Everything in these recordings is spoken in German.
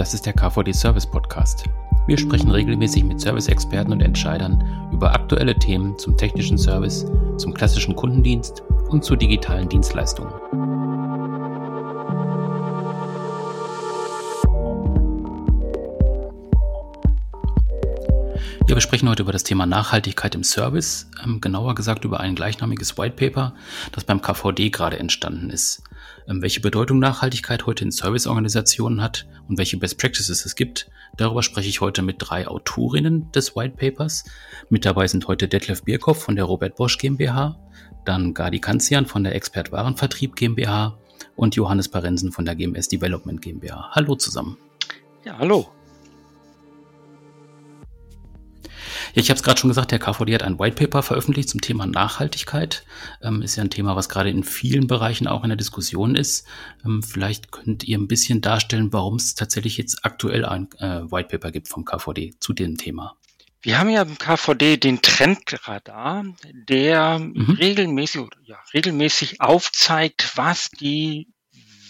Das ist der KVD Service Podcast. Wir sprechen regelmäßig mit Service-Experten und Entscheidern über aktuelle Themen zum technischen Service, zum klassischen Kundendienst und zu digitalen Dienstleistungen. Ja, wir sprechen heute über das Thema Nachhaltigkeit im Service, ähm, genauer gesagt über ein gleichnamiges White Paper, das beim KVD gerade entstanden ist. Ähm, welche Bedeutung Nachhaltigkeit heute in Serviceorganisationen hat und welche Best Practices es gibt, darüber spreche ich heute mit drei Autorinnen des White Papers. Mit dabei sind heute Detlef Bierkopf von der Robert Bosch GmbH, dann Gadi Kanzian von der Expert Warenvertrieb GmbH und Johannes Parensen von der GMS Development GmbH. Hallo zusammen. Ja, hallo. Ja, ich habe es gerade schon gesagt, der KVD hat ein White Paper veröffentlicht zum Thema Nachhaltigkeit. Ähm, ist ja ein Thema, was gerade in vielen Bereichen auch in der Diskussion ist. Ähm, vielleicht könnt ihr ein bisschen darstellen, warum es tatsächlich jetzt aktuell ein äh, White Paper gibt vom KVD zu dem Thema. Wir haben ja im KVD den Trendradar, der mhm. regelmäßig, ja, regelmäßig aufzeigt, was die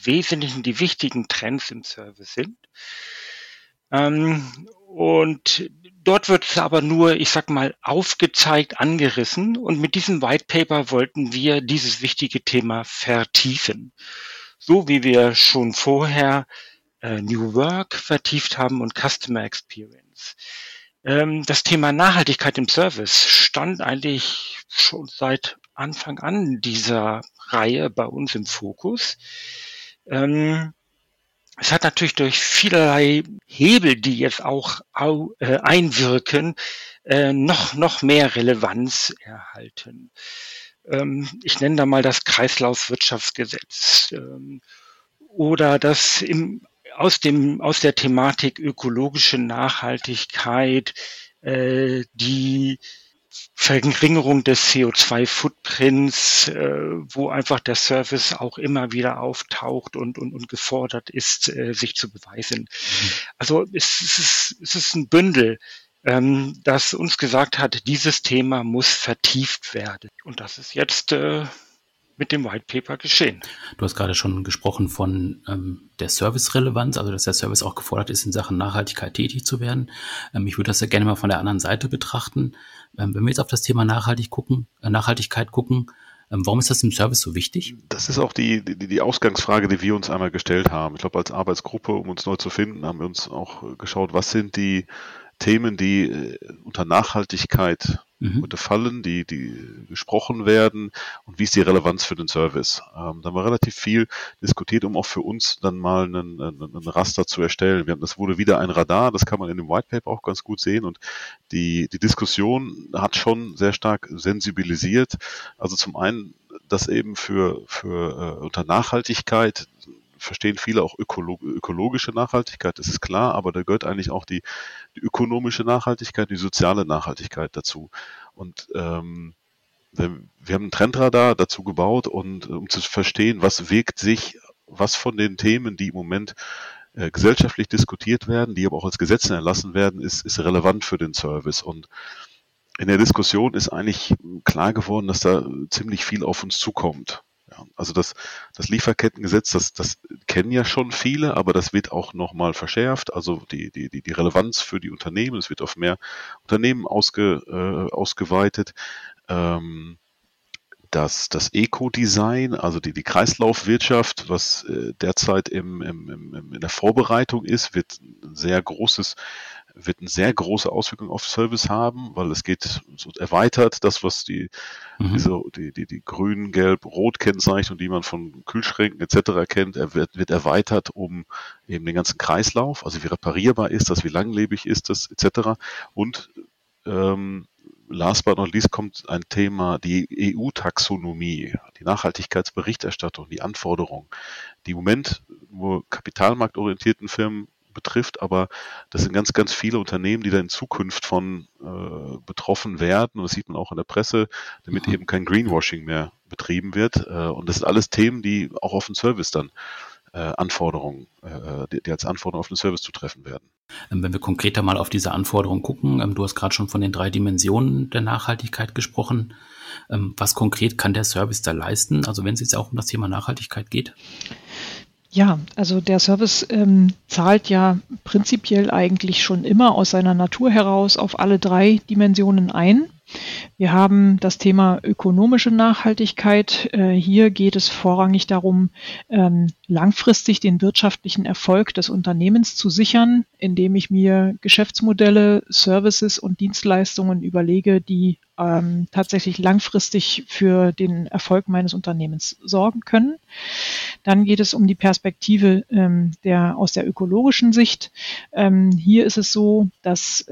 wesentlichen, die wichtigen Trends im Service sind. Ähm, und dort wird es aber nur, ich sag mal, aufgezeigt, angerissen. Und mit diesem White Paper wollten wir dieses wichtige Thema vertiefen. So wie wir schon vorher äh, New Work vertieft haben und Customer Experience. Ähm, das Thema Nachhaltigkeit im Service stand eigentlich schon seit Anfang an dieser Reihe bei uns im Fokus. Ähm, es hat natürlich durch vielerlei Hebel, die jetzt auch äh, einwirken, äh, noch, noch mehr Relevanz erhalten. Ähm, ich nenne da mal das Kreislaufwirtschaftsgesetz ähm, oder das im, aus, dem, aus der Thematik ökologische Nachhaltigkeit, äh, die Verringerung des CO2-Footprints, äh, wo einfach der Service auch immer wieder auftaucht und, und, und gefordert ist, äh, sich zu beweisen. Mhm. Also es, es, ist, es ist ein Bündel, ähm, das uns gesagt hat, dieses Thema muss vertieft werden. Und das ist jetzt äh, mit dem White Paper geschehen. Du hast gerade schon gesprochen von ähm, der Service-Relevanz, also dass der Service auch gefordert ist, in Sachen Nachhaltigkeit tätig zu werden. Ähm, ich würde das ja gerne mal von der anderen Seite betrachten. Ähm, wenn wir jetzt auf das Thema Nachhaltig gucken, äh, Nachhaltigkeit gucken, ähm, warum ist das im Service so wichtig? Das ist auch die, die, die Ausgangsfrage, die wir uns einmal gestellt haben. Ich glaube, als Arbeitsgruppe, um uns neu zu finden, haben wir uns auch geschaut, was sind die Themen, die äh, unter Nachhaltigkeit mhm. fallen, die, die gesprochen werden und wie ist die Relevanz für den Service. Ähm, da haben wir relativ viel diskutiert, um auch für uns dann mal einen, einen, einen Raster zu erstellen. Wir haben, das wurde wieder ein Radar, das kann man in dem White Paper auch ganz gut sehen und die, die Diskussion hat schon sehr stark sensibilisiert. Also zum einen, dass eben für, für äh, unter Nachhaltigkeit verstehen viele auch ökolog ökologische Nachhaltigkeit, das ist klar, aber da gehört eigentlich auch die, die ökonomische Nachhaltigkeit, die soziale Nachhaltigkeit dazu. Und ähm, wir, haben ein Trendradar dazu gebaut und um zu verstehen, was wirkt sich, was von den Themen, die im Moment äh, gesellschaftlich diskutiert werden, die aber auch als Gesetze erlassen werden, ist, ist relevant für den Service. Und in der Diskussion ist eigentlich klar geworden, dass da ziemlich viel auf uns zukommt. Also das, das Lieferkettengesetz, das, das kennen ja schon viele, aber das wird auch nochmal verschärft. Also die, die, die, die Relevanz für die Unternehmen, es wird auf mehr Unternehmen ausge, äh, ausgeweitet. Ähm, das, das Eco-Design, also die, die Kreislaufwirtschaft, was äh, derzeit im, im, im, in der Vorbereitung ist, wird ein sehr großes wird eine sehr große Auswirkung auf Service haben, weil es geht so erweitert das, was die, mhm. diese, die, die, die grün, gelb, rot Kennzeichnung, die man von Kühlschränken etc. kennt, wird, wird erweitert um eben den ganzen Kreislauf, also wie reparierbar ist das, wie langlebig ist das etc. Und ähm, last but not least kommt ein Thema, die EU-Taxonomie, die Nachhaltigkeitsberichterstattung, die Anforderungen, die im Moment nur kapitalmarktorientierten Firmen betrifft, aber das sind ganz, ganz viele Unternehmen, die da in Zukunft von äh, betroffen werden. Und das sieht man auch in der Presse, damit mhm. eben kein Greenwashing mehr betrieben wird. Äh, und das sind alles Themen, die auch auf den Service dann äh, Anforderungen, äh, die, die, als Anforderungen auf den Service zu treffen werden. Ähm, wenn wir konkreter mal auf diese Anforderungen gucken, ähm, du hast gerade schon von den drei Dimensionen der Nachhaltigkeit gesprochen. Ähm, was konkret kann der Service da leisten? Also wenn es jetzt auch um das Thema Nachhaltigkeit geht? Ja, also der Service ähm, zahlt ja prinzipiell eigentlich schon immer aus seiner Natur heraus auf alle drei Dimensionen ein. Wir haben das Thema ökonomische Nachhaltigkeit. Äh, hier geht es vorrangig darum, ähm, langfristig den wirtschaftlichen Erfolg des Unternehmens zu sichern, indem ich mir Geschäftsmodelle, Services und Dienstleistungen überlege, die ähm, tatsächlich langfristig für den Erfolg meines Unternehmens sorgen können. Dann geht es um die Perspektive ähm, der, aus der ökologischen Sicht. hier ist es so, dass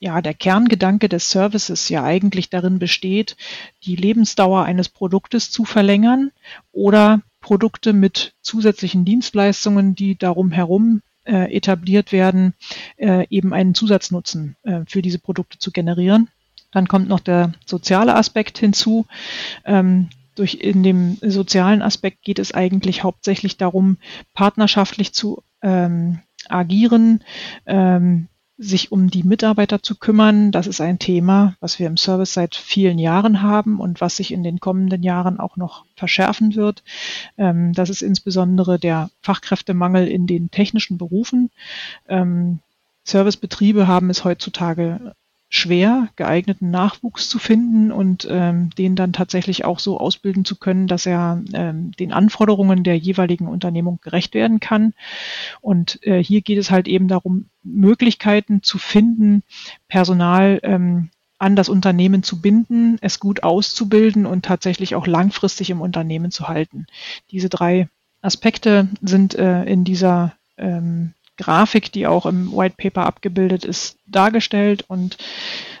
ja, der Kerngedanke des Services ja eigentlich darin besteht, die Lebensdauer eines Produktes zu verlängern oder Produkte mit zusätzlichen Dienstleistungen, die darum herum äh, etabliert werden, äh, eben einen Zusatznutzen äh, für diese Produkte zu generieren. Dann kommt noch der soziale Aspekt hinzu. Ähm, durch in dem sozialen Aspekt geht es eigentlich hauptsächlich darum, partnerschaftlich zu ähm, agieren, ähm, sich um die Mitarbeiter zu kümmern. Das ist ein Thema, was wir im Service seit vielen Jahren haben und was sich in den kommenden Jahren auch noch verschärfen wird. Ähm, das ist insbesondere der Fachkräftemangel in den technischen Berufen. Ähm, Servicebetriebe haben es heutzutage schwer, geeigneten Nachwuchs zu finden und ähm, den dann tatsächlich auch so ausbilden zu können, dass er ähm, den Anforderungen der jeweiligen Unternehmung gerecht werden kann. Und äh, hier geht es halt eben darum, Möglichkeiten zu finden, Personal ähm, an das Unternehmen zu binden, es gut auszubilden und tatsächlich auch langfristig im Unternehmen zu halten. Diese drei Aspekte sind äh, in dieser ähm, Grafik, die auch im White Paper abgebildet ist, dargestellt. Und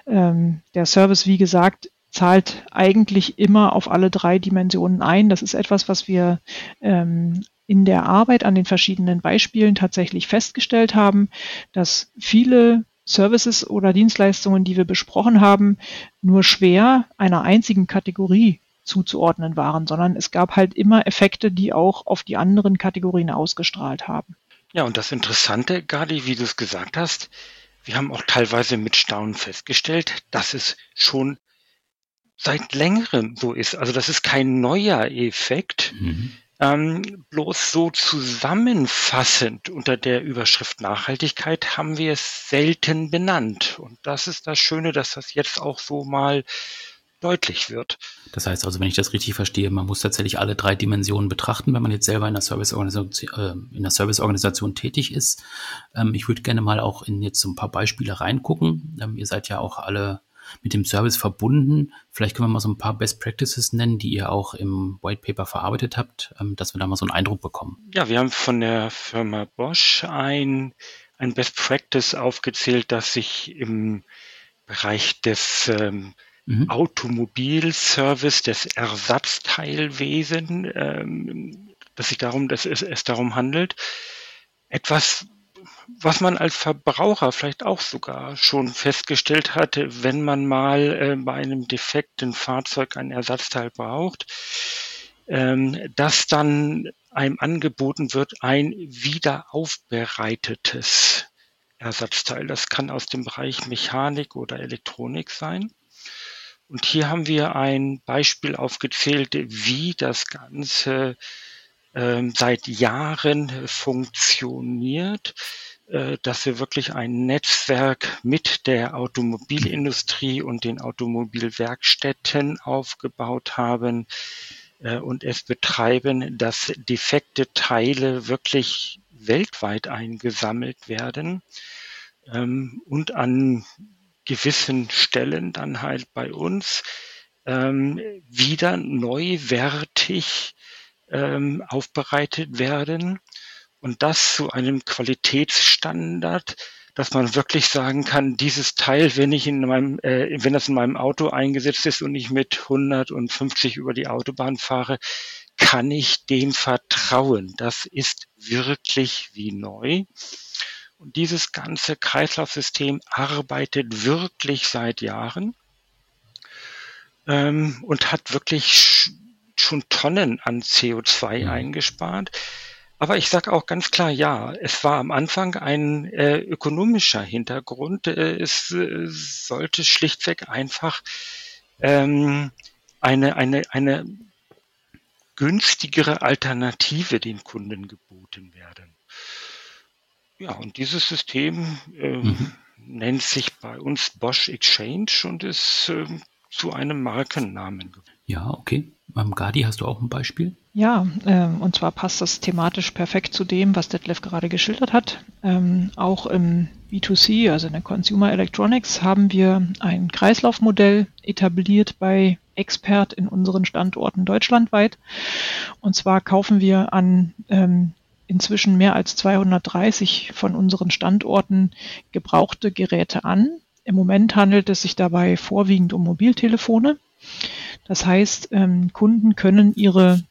ähm, der Service, wie gesagt, zahlt eigentlich immer auf alle drei Dimensionen ein. Das ist etwas, was wir ähm, in der Arbeit an den verschiedenen Beispielen tatsächlich festgestellt haben, dass viele Services oder Dienstleistungen, die wir besprochen haben, nur schwer einer einzigen Kategorie zuzuordnen waren, sondern es gab halt immer Effekte, die auch auf die anderen Kategorien ausgestrahlt haben. Ja, und das Interessante, Gadi, wie du es gesagt hast, wir haben auch teilweise mit Staunen festgestellt, dass es schon seit längerem so ist. Also das ist kein neuer Effekt. Mhm. Ähm, bloß so zusammenfassend unter der Überschrift Nachhaltigkeit haben wir es selten benannt. Und das ist das Schöne, dass das jetzt auch so mal deutlich wird. Das heißt also, wenn ich das richtig verstehe, man muss tatsächlich alle drei Dimensionen betrachten, wenn man jetzt selber in der Serviceorganisation, äh, in der Serviceorganisation tätig ist. Ähm, ich würde gerne mal auch in jetzt so ein paar Beispiele reingucken. Ähm, ihr seid ja auch alle mit dem Service verbunden. Vielleicht können wir mal so ein paar Best Practices nennen, die ihr auch im White Paper verarbeitet habt, ähm, dass wir da mal so einen Eindruck bekommen. Ja, wir haben von der Firma Bosch ein, ein Best Practice aufgezählt, das sich im Bereich des ähm, mhm. Automobilservice, des Ersatzteilwesen, ähm, dass sich darum, dass es, es darum handelt, etwas, was man als Verbraucher vielleicht auch sogar schon festgestellt hatte, wenn man mal äh, bei einem defekten Fahrzeug ein Ersatzteil braucht, ähm, dass dann einem angeboten wird, ein wiederaufbereitetes Ersatzteil. Das kann aus dem Bereich Mechanik oder Elektronik sein. Und hier haben wir ein Beispiel aufgezählt, wie das Ganze ähm, seit Jahren funktioniert, äh, dass wir wirklich ein Netzwerk mit der Automobilindustrie und den Automobilwerkstätten aufgebaut haben äh, und es betreiben, dass defekte Teile wirklich weltweit eingesammelt werden ähm, und an gewissen Stellen dann halt bei uns ähm, wieder neuwertig ähm, aufbereitet werden und das zu einem Qualitätsstandard, dass man wirklich sagen kann, dieses Teil, wenn ich in meinem, äh, wenn das in meinem Auto eingesetzt ist und ich mit 150 über die Autobahn fahre, kann ich dem vertrauen. Das ist wirklich wie neu. Und dieses ganze Kreislaufsystem arbeitet wirklich seit Jahren ähm, und hat wirklich schon Tonnen an CO2 mhm. eingespart. Aber ich sage auch ganz klar, ja, es war am Anfang ein äh, ökonomischer Hintergrund. Äh, es äh, sollte schlichtweg einfach ähm, eine, eine, eine günstigere Alternative den Kunden geboten werden. Ja, und dieses System äh, mhm. nennt sich bei uns Bosch Exchange und ist äh, zu einem Markennamen geworden. Ja, okay. Beim Gadi hast du auch ein Beispiel? Ja, ähm, und zwar passt das thematisch perfekt zu dem, was Detlef gerade geschildert hat. Ähm, auch im B2C, also in der Consumer Electronics, haben wir ein Kreislaufmodell etabliert bei Expert in unseren Standorten deutschlandweit. Und zwar kaufen wir an ähm, inzwischen mehr als 230 von unseren Standorten gebrauchte Geräte an. Im Moment handelt es sich dabei vorwiegend um Mobiltelefone. Das heißt, ähm, Kunden können ihre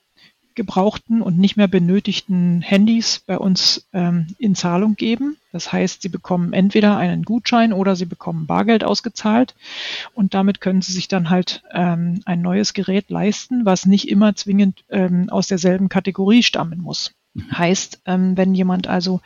gebrauchten und nicht mehr benötigten Handys bei uns ähm, in Zahlung geben. Das heißt, sie bekommen entweder einen Gutschein oder sie bekommen Bargeld ausgezahlt und damit können sie sich dann halt ähm, ein neues Gerät leisten, was nicht immer zwingend ähm, aus derselben Kategorie stammen muss. Heißt, ähm, wenn jemand also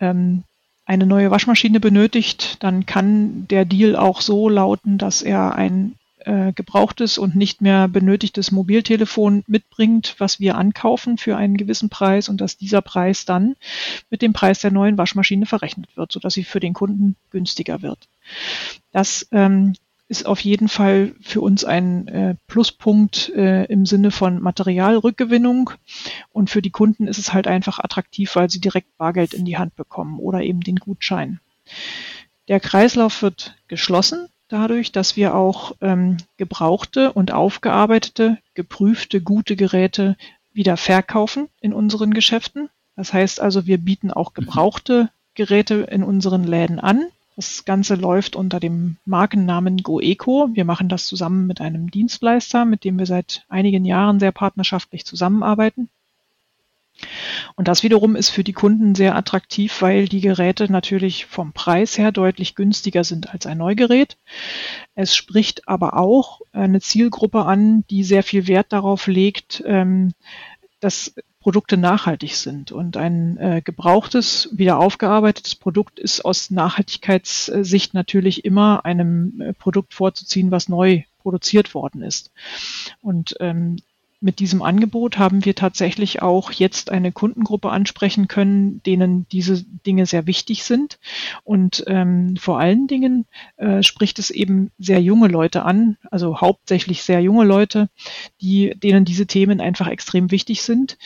ähm, eine neue Waschmaschine benötigt, dann kann der Deal auch so lauten, dass er ein äh, gebrauchtes und nicht mehr benötigtes Mobiltelefon mitbringt, was wir ankaufen für einen gewissen Preis und dass dieser Preis dann mit dem Preis der neuen Waschmaschine verrechnet wird, sodass sie für den Kunden günstiger wird. Das ähm, ist auf jeden Fall für uns ein äh, Pluspunkt äh, im Sinne von Materialrückgewinnung. Und für die Kunden ist es halt einfach attraktiv, weil sie direkt Bargeld in die Hand bekommen oder eben den Gutschein. Der Kreislauf wird geschlossen dadurch, dass wir auch ähm, gebrauchte und aufgearbeitete, geprüfte, gute Geräte wieder verkaufen in unseren Geschäften. Das heißt also, wir bieten auch gebrauchte Geräte in unseren Läden an. Das Ganze läuft unter dem Markennamen GoEco. Wir machen das zusammen mit einem Dienstleister, mit dem wir seit einigen Jahren sehr partnerschaftlich zusammenarbeiten. Und das wiederum ist für die Kunden sehr attraktiv, weil die Geräte natürlich vom Preis her deutlich günstiger sind als ein Neugerät. Es spricht aber auch eine Zielgruppe an, die sehr viel Wert darauf legt, ähm, dass Produkte nachhaltig sind. Und ein äh, gebrauchtes, wieder aufgearbeitetes Produkt ist aus Nachhaltigkeitssicht natürlich immer einem äh, Produkt vorzuziehen, was neu produziert worden ist. Und ähm, mit diesem Angebot haben wir tatsächlich auch jetzt eine Kundengruppe ansprechen können, denen diese Dinge sehr wichtig sind. Und ähm, vor allen Dingen äh, spricht es eben sehr junge Leute an, also hauptsächlich sehr junge Leute, die, denen diese Themen einfach extrem wichtig sind,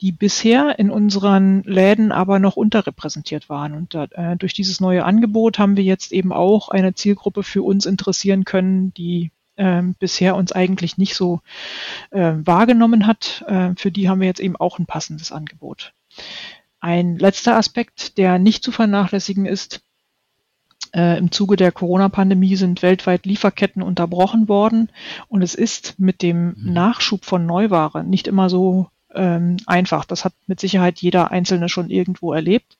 die bisher in unseren Läden aber noch unterrepräsentiert waren. Und äh, durch dieses neue Angebot haben wir jetzt eben auch eine Zielgruppe für uns interessieren können, die ähm, bisher uns eigentlich nicht so äh, wahrgenommen hat. Äh, für die haben wir jetzt eben auch ein passendes Angebot. Ein letzter Aspekt, der nicht zu vernachlässigen ist, äh, Im Zuge der Corona-Pandemie sind weltweit Lieferketten unterbrochen worden und es ist mit dem mhm. Nachschub von Neuware nicht immer so ähm, einfach. Das hat mit Sicherheit jeder Einzelne schon irgendwo erlebt.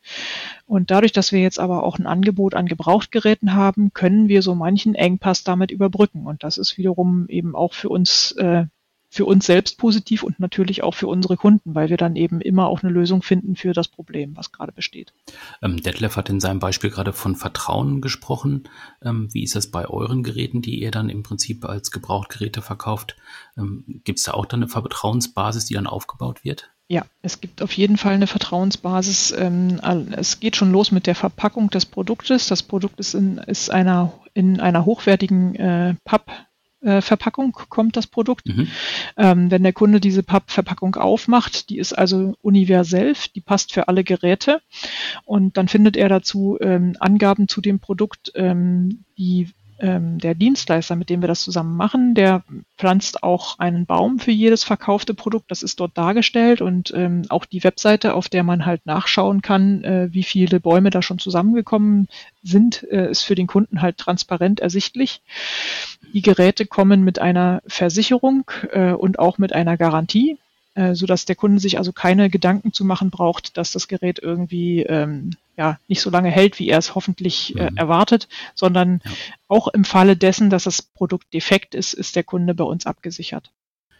Und dadurch, dass wir jetzt aber auch ein Angebot an Gebrauchtgeräten haben, können wir so manchen Engpass damit überbrücken. Und das ist wiederum eben auch für uns äh, für uns selbst positiv und natürlich auch für unsere Kunden, weil wir dann eben immer auch eine Lösung finden für das Problem, was gerade besteht. Ähm, Detlef hat in seinem Beispiel gerade von Vertrauen gesprochen. Ähm, wie ist das bei euren Geräten, die ihr dann im Prinzip als Gebrauchtgeräte verkauft? Ähm, gibt es da auch dann eine Vertrauensbasis, die dann aufgebaut wird? Ja, es gibt auf jeden Fall eine Vertrauensbasis. Ähm, es geht schon los mit der Verpackung des Produktes. Das Produkt ist in, ist einer, in einer hochwertigen äh, Papp Verpackung kommt das Produkt. Mhm. Ähm, wenn der Kunde diese Pappverpackung aufmacht, die ist also universell, die passt für alle Geräte und dann findet er dazu ähm, Angaben zu dem Produkt, ähm, die der Dienstleister, mit dem wir das zusammen machen, der pflanzt auch einen Baum für jedes verkaufte Produkt. Das ist dort dargestellt und ähm, auch die Webseite, auf der man halt nachschauen kann, äh, wie viele Bäume da schon zusammengekommen sind, äh, ist für den Kunden halt transparent ersichtlich. Die Geräte kommen mit einer Versicherung äh, und auch mit einer Garantie äh, so dass der Kunde sich also keine Gedanken zu machen braucht, dass das Gerät irgendwie ähm, ja nicht so lange hält, wie er es hoffentlich äh, mhm. erwartet, sondern ja. auch im Falle dessen, dass das Produkt defekt ist, ist der Kunde bei uns abgesichert.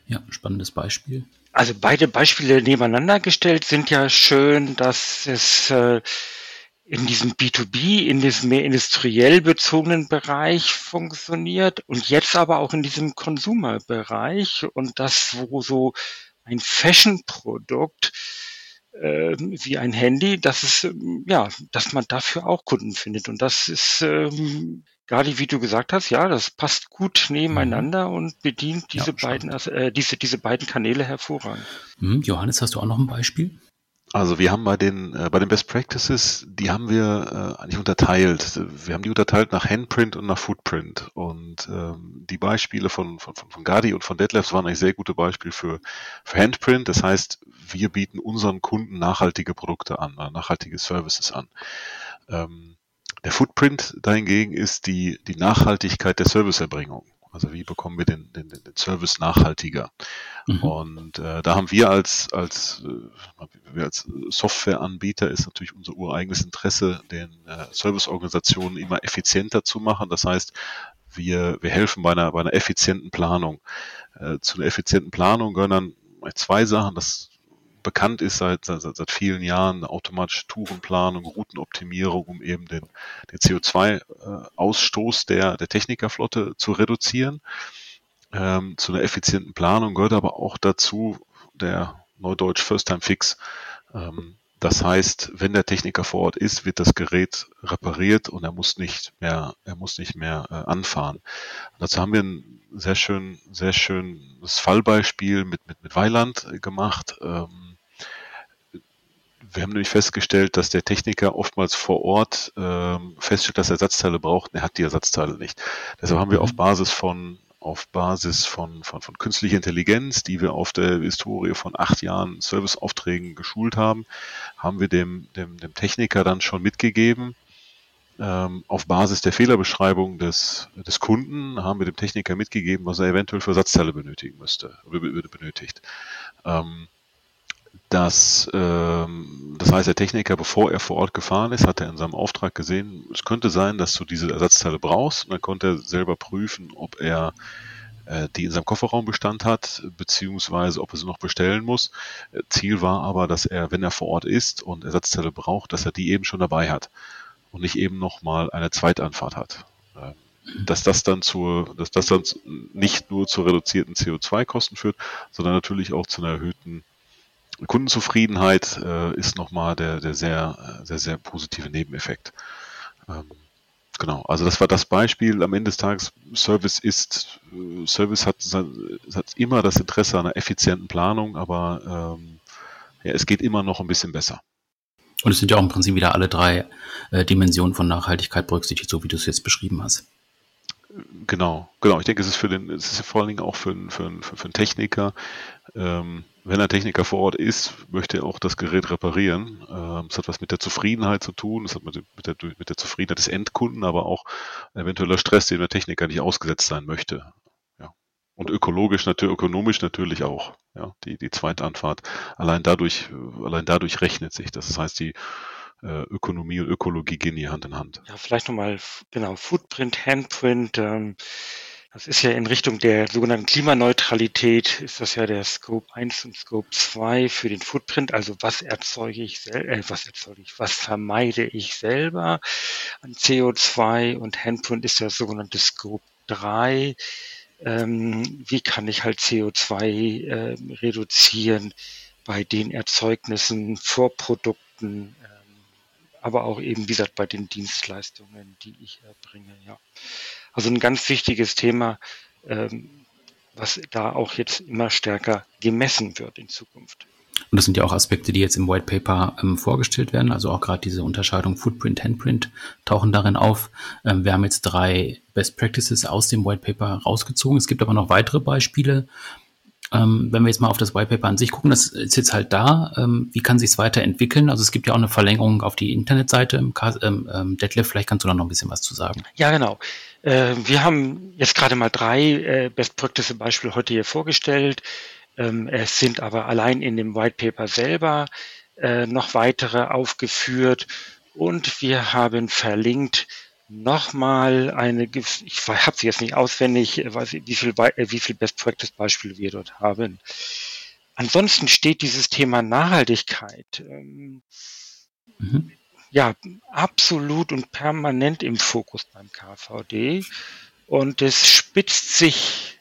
Ja, spannendes Beispiel. Also beide Beispiele nebeneinander gestellt sind ja schön, dass es äh, in diesem B2B, in diesem mehr industriell bezogenen Bereich funktioniert und jetzt aber auch in diesem Consumer-Bereich und das, wo so ein Fashion-Produkt äh, wie ein Handy, dass es ähm, ja, dass man dafür auch Kunden findet. Und das ist ähm, gerade wie du gesagt hast, ja, das passt gut nebeneinander mhm. und bedient diese ja, beiden äh, diese diese beiden Kanäle hervorragend. Mhm. Johannes, hast du auch noch ein Beispiel? Also wir haben bei den äh, bei den Best Practices, die haben wir äh, eigentlich unterteilt. Wir haben die unterteilt nach Handprint und nach Footprint. Und ähm, die Beispiele von, von, von Gadi und von Detlefs waren eigentlich sehr gute Beispiele für, für Handprint. Das heißt, wir bieten unseren Kunden nachhaltige Produkte an, äh, nachhaltige Services an. Ähm, der Footprint dahingegen ist die, die Nachhaltigkeit der Serviceerbringung. Also wie bekommen wir den, den, den Service nachhaltiger? Mhm. Und äh, da haben wir als, als, äh, wir als Softwareanbieter ist natürlich unser ureigenes Interesse, den äh, Serviceorganisationen immer effizienter zu machen. Das heißt, wir, wir helfen bei einer, bei einer effizienten Planung. Äh, zu einer effizienten Planung gehören dann zwei Sachen. Das bekannt ist seit, seit, seit vielen Jahren, automatische Tourenplanung, Routenoptimierung, um eben den, den CO2-Ausstoß der, der Technikerflotte zu reduzieren. Ähm, zu einer effizienten Planung gehört aber auch dazu der Neudeutsch First-Time-Fix. Ähm, das heißt, wenn der Techniker vor Ort ist, wird das Gerät repariert und er muss nicht mehr, er muss nicht mehr äh, anfahren. Dazu haben wir ein sehr schön, sehr schönes Fallbeispiel mit, mit, mit Weiland gemacht. Ähm, wir haben nämlich festgestellt, dass der Techniker oftmals vor Ort ähm, feststellt, dass er Ersatzteile braucht. Er hat die Ersatzteile nicht. Deshalb haben wir auf mhm. Basis von auf Basis von, von, von künstlicher Intelligenz, die wir auf der Historie von acht Jahren Serviceaufträgen geschult haben, haben wir dem, dem, dem Techniker dann schon mitgegeben, ähm, auf Basis der Fehlerbeschreibung des, des Kunden haben wir dem Techniker mitgegeben, was er eventuell für Ersatzteile benötigen müsste, benötigt. Ähm, dass, ähm, das heißt, der Techniker, bevor er vor Ort gefahren ist, hat er in seinem Auftrag gesehen, es könnte sein, dass du diese Ersatzteile brauchst. Und dann konnte er selber prüfen, ob er äh, die in seinem Kofferraum Bestand hat, beziehungsweise ob er sie noch bestellen muss. Ziel war aber, dass er, wenn er vor Ort ist und Ersatzteile braucht, dass er die eben schon dabei hat und nicht eben nochmal eine Zweitanfahrt hat. Ähm, dass das dann zur, dass das dann nicht nur zu reduzierten CO2-Kosten führt, sondern natürlich auch zu einer erhöhten Kundenzufriedenheit äh, ist nochmal der, der sehr, sehr, sehr positive Nebeneffekt. Ähm, genau, also das war das Beispiel. Am Ende des Tages, Service ist, äh, Service hat, hat immer das Interesse an einer effizienten Planung, aber ähm, ja, es geht immer noch ein bisschen besser. Und es sind ja auch im Prinzip wieder alle drei äh, Dimensionen von Nachhaltigkeit berücksichtigt, so wie du es jetzt beschrieben hast. Genau, genau. Ich denke, es ist für den, es ist vor allen Dingen auch für, für, für, für einen Techniker ähm, wenn ein Techniker vor Ort ist, möchte er auch das Gerät reparieren. Ähm, es hat was mit der Zufriedenheit zu tun, es hat mit der, mit der Zufriedenheit des Endkunden, aber auch eventueller Stress, den der Techniker nicht ausgesetzt sein möchte. Ja. Und ökologisch, natürlich, ökonomisch natürlich auch. Ja, die, die zweite Anfahrt. Allein dadurch, allein dadurch rechnet sich das. Heißt, die Ökonomie und Ökologie gehen hier Hand in Hand. Ja, vielleicht nochmal, genau, Footprint, Handprint, ähm, das ist ja in Richtung der sogenannten Klimaneutralität, ist das ja der Scope 1 und Scope 2 für den Footprint. Also was erzeuge ich äh, was erzeuge ich, was vermeide ich selber an CO2 und Handprint ist der sogenannte Scope 3. Ähm, wie kann ich halt CO2 äh, reduzieren bei den Erzeugnissen, Vorprodukten, ähm, aber auch eben, wie gesagt, bei den Dienstleistungen, die ich erbringe, ja. Also ein ganz wichtiges Thema, ähm, was da auch jetzt immer stärker gemessen wird in Zukunft. Und das sind ja auch Aspekte, die jetzt im White Paper ähm, vorgestellt werden. Also auch gerade diese Unterscheidung Footprint, Handprint tauchen darin auf. Ähm, wir haben jetzt drei Best Practices aus dem White Paper rausgezogen. Es gibt aber noch weitere Beispiele, ähm, wenn wir jetzt mal auf das Whitepaper an sich gucken, das ist jetzt halt da. Ähm, wie kann sich es weiterentwickeln? Also es gibt ja auch eine Verlängerung auf die Internetseite. Ähm, ähm, Detlef, vielleicht kannst du da noch ein bisschen was zu sagen. Ja, genau. Äh, wir haben jetzt gerade mal drei äh, Best Practice Beispiele heute hier vorgestellt. Ähm, es sind aber allein in dem Whitepaper selber äh, noch weitere aufgeführt und wir haben verlinkt nochmal eine, ich habe sie jetzt nicht auswendig, äh, weiß wie viel, äh, wie viel Best Practice Beispiele wir dort haben. Ansonsten steht dieses Thema Nachhaltigkeit ähm, mhm. ja absolut und permanent im Fokus beim KVD und es spitzt sich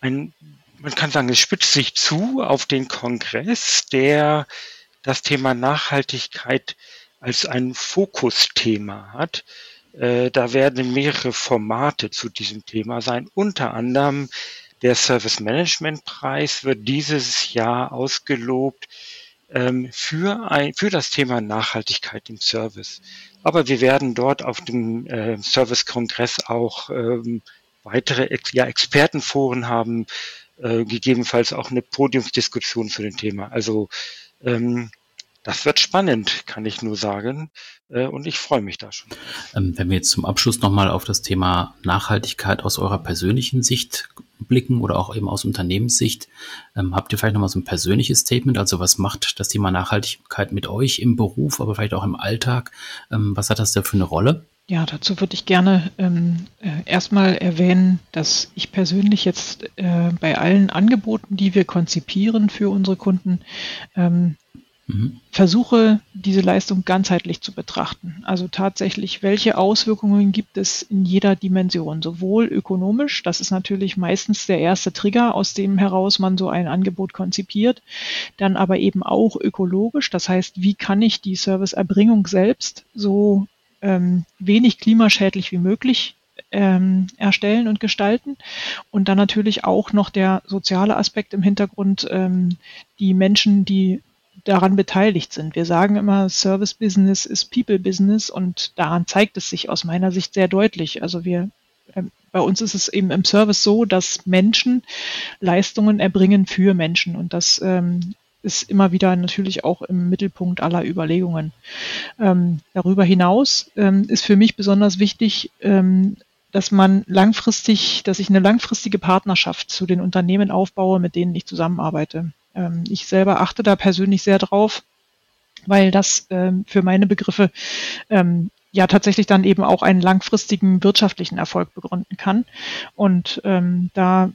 ein man kann sagen, es spitzt sich zu auf den Kongress, der das Thema Nachhaltigkeit als ein Fokusthema hat. Äh, da werden mehrere Formate zu diesem Thema sein. Unter anderem der Service Management Preis wird dieses Jahr ausgelobt ähm, für, ein, für das Thema Nachhaltigkeit im Service. Aber wir werden dort auf dem äh, Service-Kongress auch ähm, weitere Ex ja, Expertenforen haben, äh, gegebenenfalls auch eine Podiumsdiskussion zu dem Thema. Also ähm, das wird spannend, kann ich nur sagen. Äh, und ich freue mich da schon. Ähm, wenn wir jetzt zum Abschluss nochmal auf das Thema Nachhaltigkeit aus eurer persönlichen Sicht blicken oder auch eben aus Unternehmenssicht, ähm, habt ihr vielleicht nochmal so ein persönliches Statement? Also was macht das Thema Nachhaltigkeit mit euch im Beruf, aber vielleicht auch im Alltag? Ähm, was hat das da für eine Rolle? Ja, dazu würde ich gerne ähm, äh, erstmal erwähnen, dass ich persönlich jetzt äh, bei allen Angeboten, die wir konzipieren für unsere Kunden, ähm, Mhm. Versuche diese Leistung ganzheitlich zu betrachten. Also tatsächlich, welche Auswirkungen gibt es in jeder Dimension? Sowohl ökonomisch, das ist natürlich meistens der erste Trigger, aus dem heraus man so ein Angebot konzipiert, dann aber eben auch ökologisch, das heißt, wie kann ich die Serviceerbringung selbst so ähm, wenig klimaschädlich wie möglich ähm, erstellen und gestalten. Und dann natürlich auch noch der soziale Aspekt im Hintergrund, ähm, die Menschen, die daran beteiligt sind. Wir sagen immer, Service Business ist People Business und daran zeigt es sich aus meiner Sicht sehr deutlich. Also wir äh, bei uns ist es eben im Service so, dass Menschen Leistungen erbringen für Menschen und das ähm, ist immer wieder natürlich auch im Mittelpunkt aller Überlegungen. Ähm, darüber hinaus ähm, ist für mich besonders wichtig, ähm, dass man langfristig, dass ich eine langfristige Partnerschaft zu den Unternehmen aufbaue, mit denen ich zusammenarbeite. Ähm, ich selber achte da persönlich sehr drauf, weil das ähm, für meine Begriffe ähm, ja tatsächlich dann eben auch einen langfristigen wirtschaftlichen Erfolg begründen kann. Und ähm, da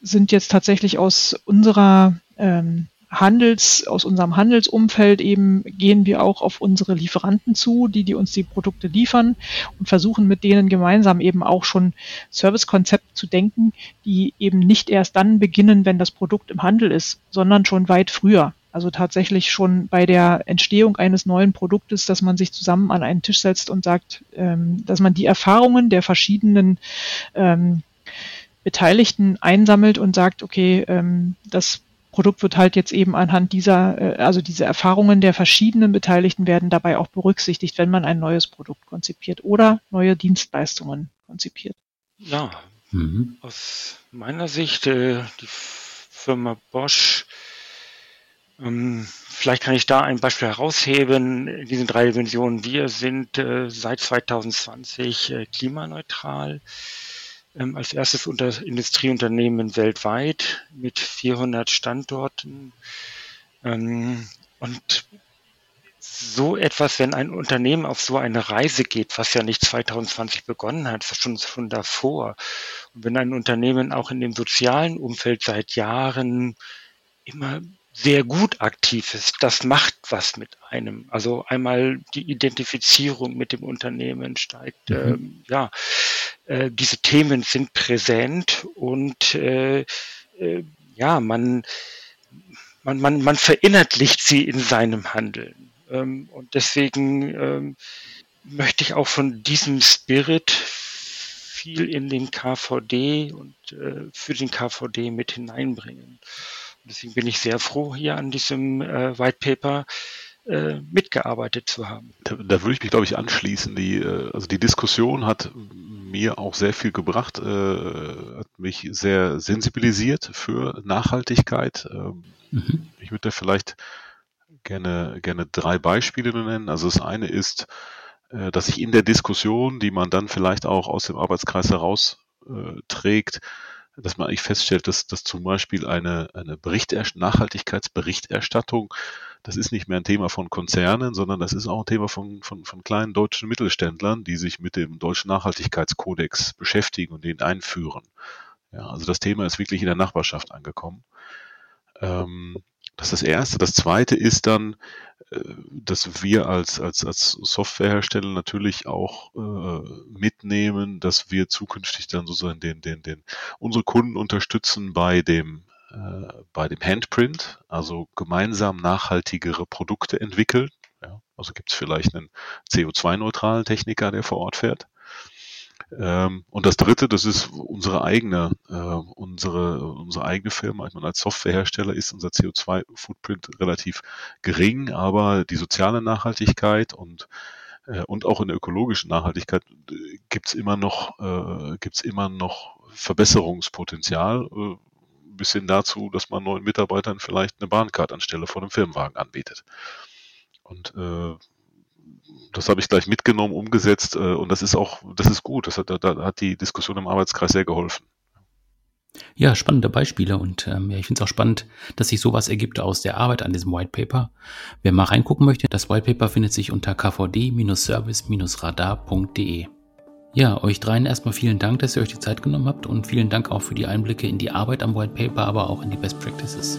sind jetzt tatsächlich aus unserer ähm, Handels, aus unserem Handelsumfeld eben gehen wir auch auf unsere Lieferanten zu, die, die uns die Produkte liefern und versuchen mit denen gemeinsam eben auch schon Servicekonzepte zu denken, die eben nicht erst dann beginnen, wenn das Produkt im Handel ist, sondern schon weit früher. Also tatsächlich schon bei der Entstehung eines neuen Produktes, dass man sich zusammen an einen Tisch setzt und sagt, ähm, dass man die Erfahrungen der verschiedenen ähm, Beteiligten einsammelt und sagt, okay, ähm, das Produkt wird halt jetzt eben anhand dieser, äh, also diese Erfahrungen der verschiedenen Beteiligten werden dabei auch berücksichtigt, wenn man ein neues Produkt konzipiert oder neue Dienstleistungen konzipiert. Ja, mhm. aus meiner Sicht, äh, die Firma Bosch, ähm, vielleicht kann ich da ein Beispiel herausheben in diesen drei Dimensionen. Wir sind äh, seit 2020 äh, klimaneutral als erstes unter Industrieunternehmen weltweit mit 400 Standorten. Ähm, und so etwas, wenn ein Unternehmen auf so eine Reise geht, was ja nicht 2020 begonnen hat, schon, schon davor. Und wenn ein Unternehmen auch in dem sozialen Umfeld seit Jahren immer sehr gut aktiv ist, das macht was mit einem. Also einmal die Identifizierung mit dem Unternehmen steigt. Mhm. Ähm, ja, äh, diese Themen sind präsent und äh, äh, ja, man, man, man, man verinnerlicht sie in seinem Handeln. Ähm, und deswegen ähm, möchte ich auch von diesem Spirit viel in den KVD und äh, für den KVD mit hineinbringen. Deswegen bin ich sehr froh, hier an diesem äh, White Paper äh, mitgearbeitet zu haben. Da, da, würde ich mich, glaube ich, anschließen. Die, äh, also die Diskussion hat mir auch sehr viel gebracht, äh, hat mich sehr sensibilisiert für Nachhaltigkeit. Ähm, mhm. Ich würde da vielleicht gerne, gerne drei Beispiele nennen. Also das eine ist, äh, dass sich in der Diskussion, die man dann vielleicht auch aus dem Arbeitskreis heraus äh, trägt, dass man eigentlich feststellt, dass, dass zum Beispiel eine, eine Berichterst Nachhaltigkeitsberichterstattung, das ist nicht mehr ein Thema von Konzernen, sondern das ist auch ein Thema von, von, von kleinen deutschen Mittelständlern, die sich mit dem deutschen Nachhaltigkeitskodex beschäftigen und den einführen. Ja, also das Thema ist wirklich in der Nachbarschaft angekommen. Ähm, das ist das Erste. Das Zweite ist dann, dass wir als, als, als Softwarehersteller natürlich auch äh, mitnehmen, dass wir zukünftig dann sozusagen den, den, den, unsere Kunden unterstützen bei dem äh, bei dem Handprint, also gemeinsam nachhaltigere Produkte entwickeln. Ja, also gibt es vielleicht einen CO2-neutralen Techniker, der vor Ort fährt. Ähm, und das dritte, das ist unsere eigene, äh, unsere, unsere eigene Firma. Ich meine, als Softwarehersteller ist unser CO2-Footprint relativ gering, aber die soziale Nachhaltigkeit und äh, und auch in der ökologischen Nachhaltigkeit äh, gibt's immer noch, äh, gibt's immer noch Verbesserungspotenzial, äh, bis hin dazu, dass man neuen Mitarbeitern vielleicht eine Bahncard anstelle von einem Firmenwagen anbietet. Und äh, das habe ich gleich mitgenommen, umgesetzt äh, und das ist auch, das ist gut. Das hat, da, da hat die Diskussion im Arbeitskreis sehr geholfen. Ja, spannende Beispiele und ähm, ja, ich finde es auch spannend, dass sich sowas ergibt aus der Arbeit an diesem White Paper. Wer mal reingucken möchte, das White Paper findet sich unter kvd-service-radar.de. Ja, euch dreien erstmal vielen Dank, dass ihr euch die Zeit genommen habt und vielen Dank auch für die Einblicke in die Arbeit am White Paper, aber auch in die Best Practices.